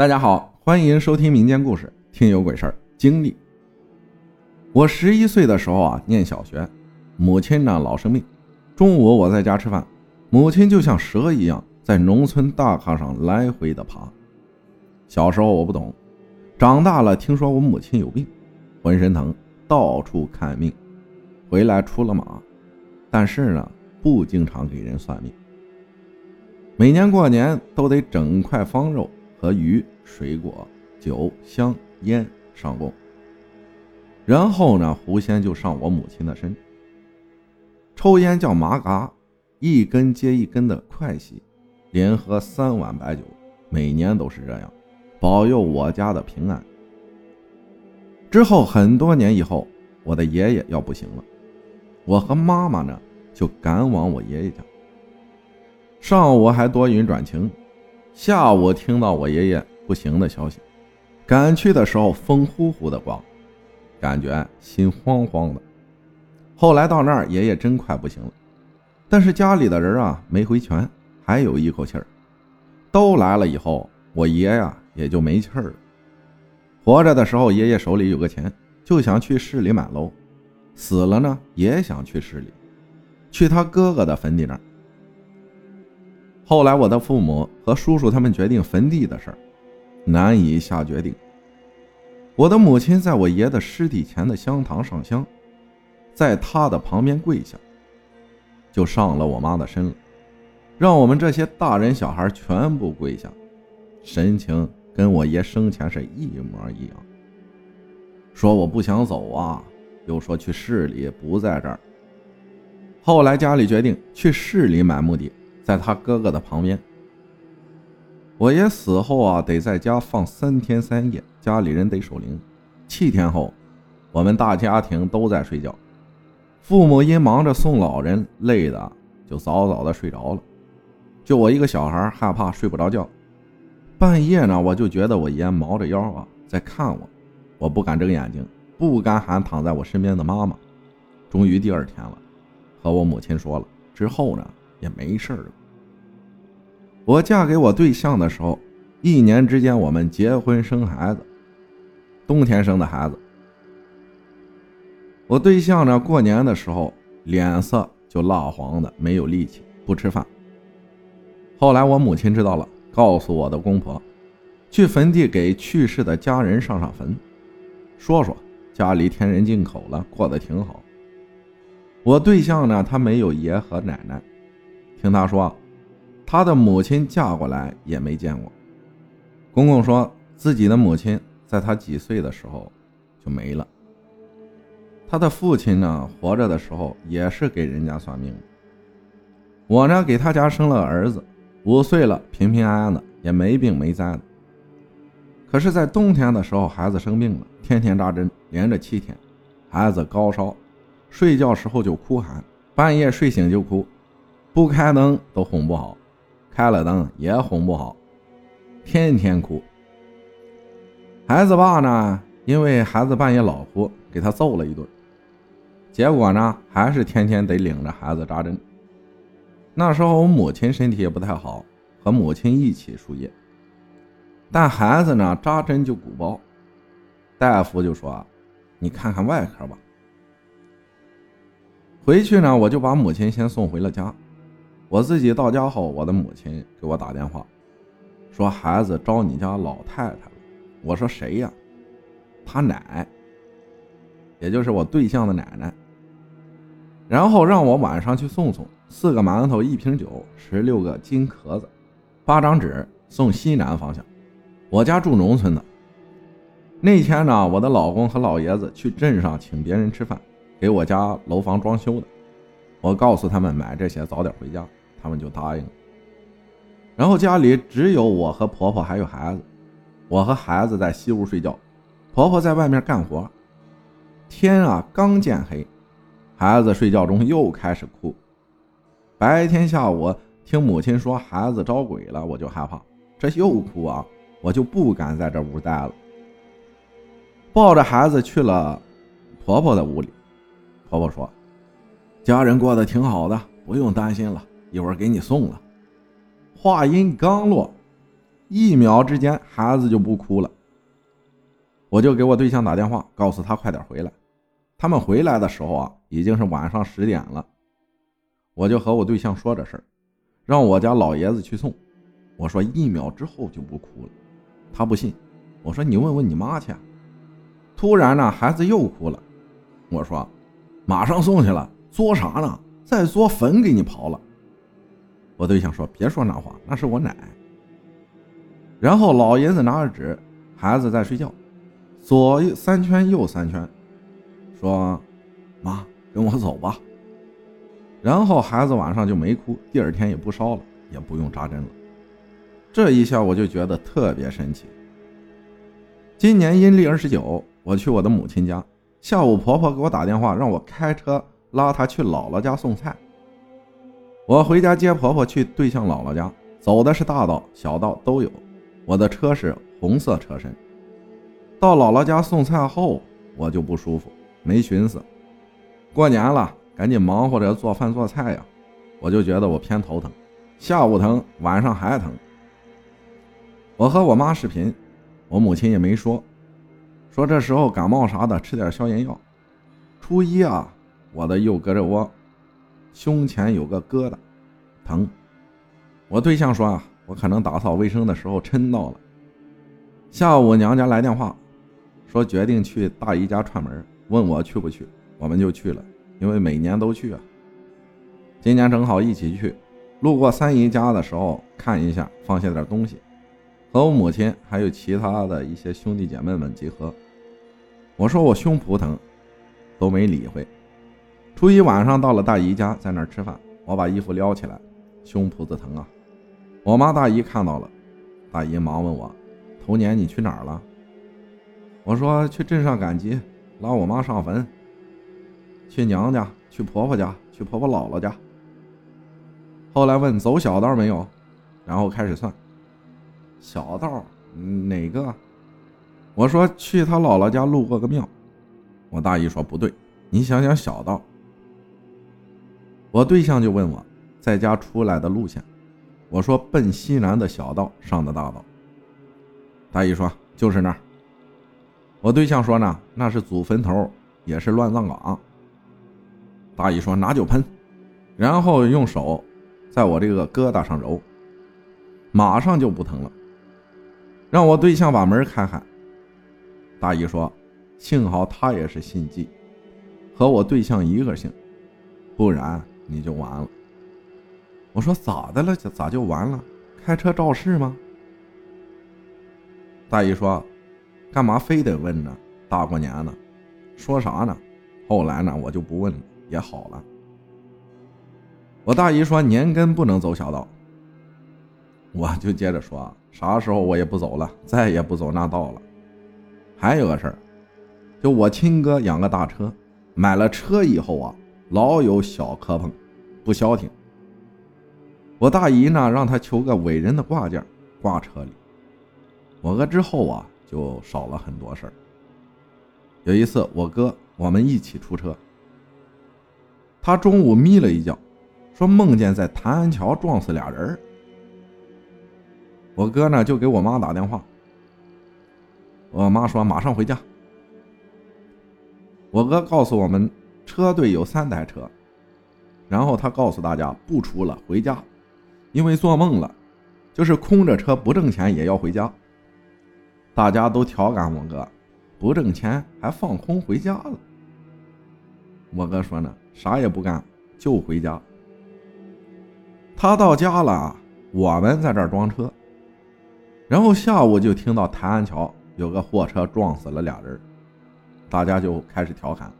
大家好，欢迎收听民间故事，听有鬼事儿经历。我十一岁的时候啊，念小学，母亲呢老生病。中午我在家吃饭，母亲就像蛇一样在农村大炕上来回的爬。小时候我不懂，长大了听说我母亲有病，浑身疼，到处看命，回来出了马。但是呢，不经常给人算命。每年过年都得整块方肉和鱼、水果、酒、香、烟上供，然后呢，狐仙就上我母亲的身。抽烟叫麻嘎，一根接一根的快吸，连喝三碗白酒，每年都是这样，保佑我家的平安。之后很多年以后，我的爷爷要不行了，我和妈妈呢就赶往我爷爷家。上午还多云转晴，下午听到我爷爷不行的消息，赶去的时候风呼呼的刮，感觉心慌慌的。后来到那儿，爷爷真快不行了，但是家里的人啊没回全，还有一口气儿。都来了以后，我爷呀也就没气儿了。活着的时候，爷爷手里有个钱，就想去市里买楼；死了呢，也想去市里，去他哥哥的坟地那儿。后来，我的父母和叔叔他们决定坟地的事儿，难以下决定。我的母亲在我爷的尸体前的香堂上香，在他的旁边跪下，就上了我妈的身了，让我们这些大人小孩全部跪下，神情跟我爷生前是一模一样。说我不想走啊，又说去市里不在这儿。后来家里决定去市里买墓地。在他哥哥的旁边。我爷死后啊，得在家放三天三夜，家里人得守灵。七天后，我们大家庭都在睡觉。父母因忙着送老人，累的就早早的睡着了。就我一个小孩，害怕睡不着觉。半夜呢，我就觉得我爷猫着腰啊在看我，我不敢睁眼睛，不敢喊躺在我身边的妈妈。终于第二天了，和我母亲说了之后呢，也没事了。我嫁给我对象的时候，一年之间我们结婚生孩子，冬天生的孩子。我对象呢，过年的时候脸色就蜡黄的，没有力气，不吃饭。后来我母亲知道了，告诉我的公婆，去坟地给去世的家人上上坟，说说家里添人进口了，过得挺好。我对象呢，他没有爷和奶奶，听他说。他的母亲嫁过来也没见过。公公说自己的母亲在他几岁的时候就没了。他的父亲呢，活着的时候也是给人家算命。我呢，给他家生了儿子，五岁了，平平安安的，也没病没灾的。可是，在冬天的时候，孩子生病了，天天扎针，连着七天，孩子高烧，睡觉时候就哭喊，半夜睡醒就哭，不开灯都哄不好。开了灯也哄不好，天天哭。孩子爸呢，因为孩子半夜老哭，给他揍了一顿。结果呢，还是天天得领着孩子扎针。那时候我母亲身体也不太好，和母亲一起输液。但孩子呢，扎针就鼓包，大夫就说：“你看看外科吧。”回去呢，我就把母亲先送回了家。我自己到家后，我的母亲给我打电话，说孩子招你家老太太了。我说谁呀？他奶，也就是我对象的奶奶。然后让我晚上去送送四个馒头、一瓶酒、十六个金壳子、八张纸，送西南方向。我家住农村的。那天呢，我的老公和老爷子去镇上请别人吃饭，给我家楼房装修的。我告诉他们买这些，早点回家。他们就答应了。然后家里只有我和婆婆还有孩子，我和孩子在西屋睡觉，婆婆在外面干活。天啊，刚见黑，孩子睡觉中又开始哭。白天下午听母亲说孩子招鬼了，我就害怕，这又哭啊，我就不敢在这屋待了，抱着孩子去了婆婆的屋里。婆婆说：“家人过得挺好的，不用担心了。”一会儿给你送了。话音刚落，一秒之间孩子就不哭了。我就给我对象打电话，告诉他快点回来。他们回来的时候啊，已经是晚上十点了。我就和我对象说这事儿，让我家老爷子去送。我说一秒之后就不哭了，他不信。我说你问问你妈去。突然呢，孩子又哭了。我说马上送去了，作啥呢？再作坟给你刨了。我对象说别说那话，那是我奶。然后老爷子拿着纸，孩子在睡觉，左三圈右三圈，说妈跟我走吧。然后孩子晚上就没哭，第二天也不烧了，也不用扎针了。这一下我就觉得特别神奇。今年阴历二十九，我去我的母亲家，下午婆婆给我打电话，让我开车拉她去姥姥家送菜。我回家接婆婆去对象姥姥家，走的是大道、小道都有。我的车是红色车身。到姥姥家送菜后，我就不舒服，没寻思，过年了，赶紧忙活着做饭做菜呀，我就觉得我偏头疼，下午疼，晚上还疼。我和我妈视频，我母亲也没说，说这时候感冒啥的吃点消炎药。初一啊，我的右胳肢窝胸前有个疙瘩，疼。我对象说啊，我可能打扫卫生的时候抻到了。下午娘家来电话，说决定去大姨家串门，问我去不去，我们就去了，因为每年都去啊。今年正好一起去，路过三姨家的时候看一下，放下点东西。和我母亲还有其他的一些兄弟姐妹们集合。我说我胸脯疼，都没理会。初一晚上到了大姨家，在那儿吃饭。我把衣服撩起来，胸脯子疼啊！我妈大姨看到了，大姨忙问我：“头年你去哪儿了？”我说：“去镇上赶集，拉我妈上坟。去娘家，去婆婆家，去婆婆姥姥家。”后来问走小道没有，然后开始算。小道哪个？我说去他姥姥家路过个庙。我大姨说不对，你想想小道。我对象就问我在家出来的路线，我说奔西南的小道上的大道。大姨说就是那儿。我对象说呢，那是祖坟头，也是乱葬岗。大姨说拿酒喷，然后用手在我这个疙瘩上揉，马上就不疼了。让我对象把门开开。大姨说：“幸好他也是姓季，和我对象一个姓，不然你就完了。”我说：“咋的了？咋就完了？开车肇事吗？”大姨说：“干嘛非得问呢？大过年的，说啥呢？”后来呢，我就不问了，也好了。我大姨说：“年根不能走小道。”我就接着说。啥时候我也不走了，再也不走那道了。还有个事儿，就我亲哥养个大车，买了车以后啊，老有小磕碰，不消停。我大姨呢，让他求个伟人的挂件挂车里。我哥之后啊，就少了很多事儿。有一次，我哥我们一起出车，他中午眯了一觉，说梦见在谭安桥撞死俩人。我哥呢就给我妈打电话，我妈说马上回家。我哥告诉我们车队有三台车，然后他告诉大家不出了，回家，因为做梦了，就是空着车不挣钱也要回家。大家都调侃我哥，不挣钱还放空回家了。我哥说呢，啥也不干就回家。他到家了，我们在这儿装车。然后下午就听到台安桥有个货车撞死了俩人，大家就开始调侃，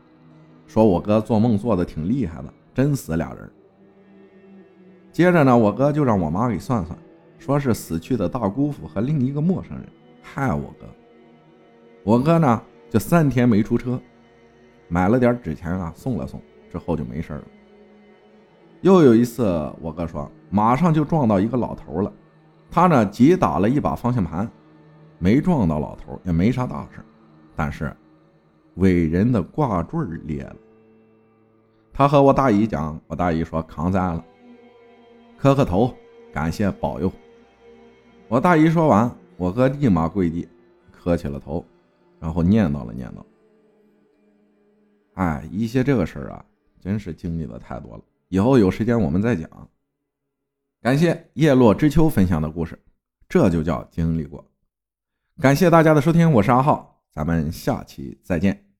说我哥做梦做的挺厉害的，真死俩人。接着呢，我哥就让我妈给算算，说是死去的大姑父和另一个陌生人害我哥。我哥呢就三天没出车，买了点纸钱啊送了送，之后就没事了。又有一次，我哥说马上就撞到一个老头了。他呢，急打了一把方向盘，没撞到老头，也没啥大事，但是伟人的挂坠裂了。他和我大姨讲，我大姨说扛灾了，磕磕头，感谢保佑。我大姨说完，我哥立马跪地，磕起了头，然后念叨了念叨。哎，一些这个事儿啊，真是经历的太多了。以后有时间我们再讲。感谢叶落知秋分享的故事，这就叫经历过。感谢大家的收听，我是阿浩，咱们下期再见。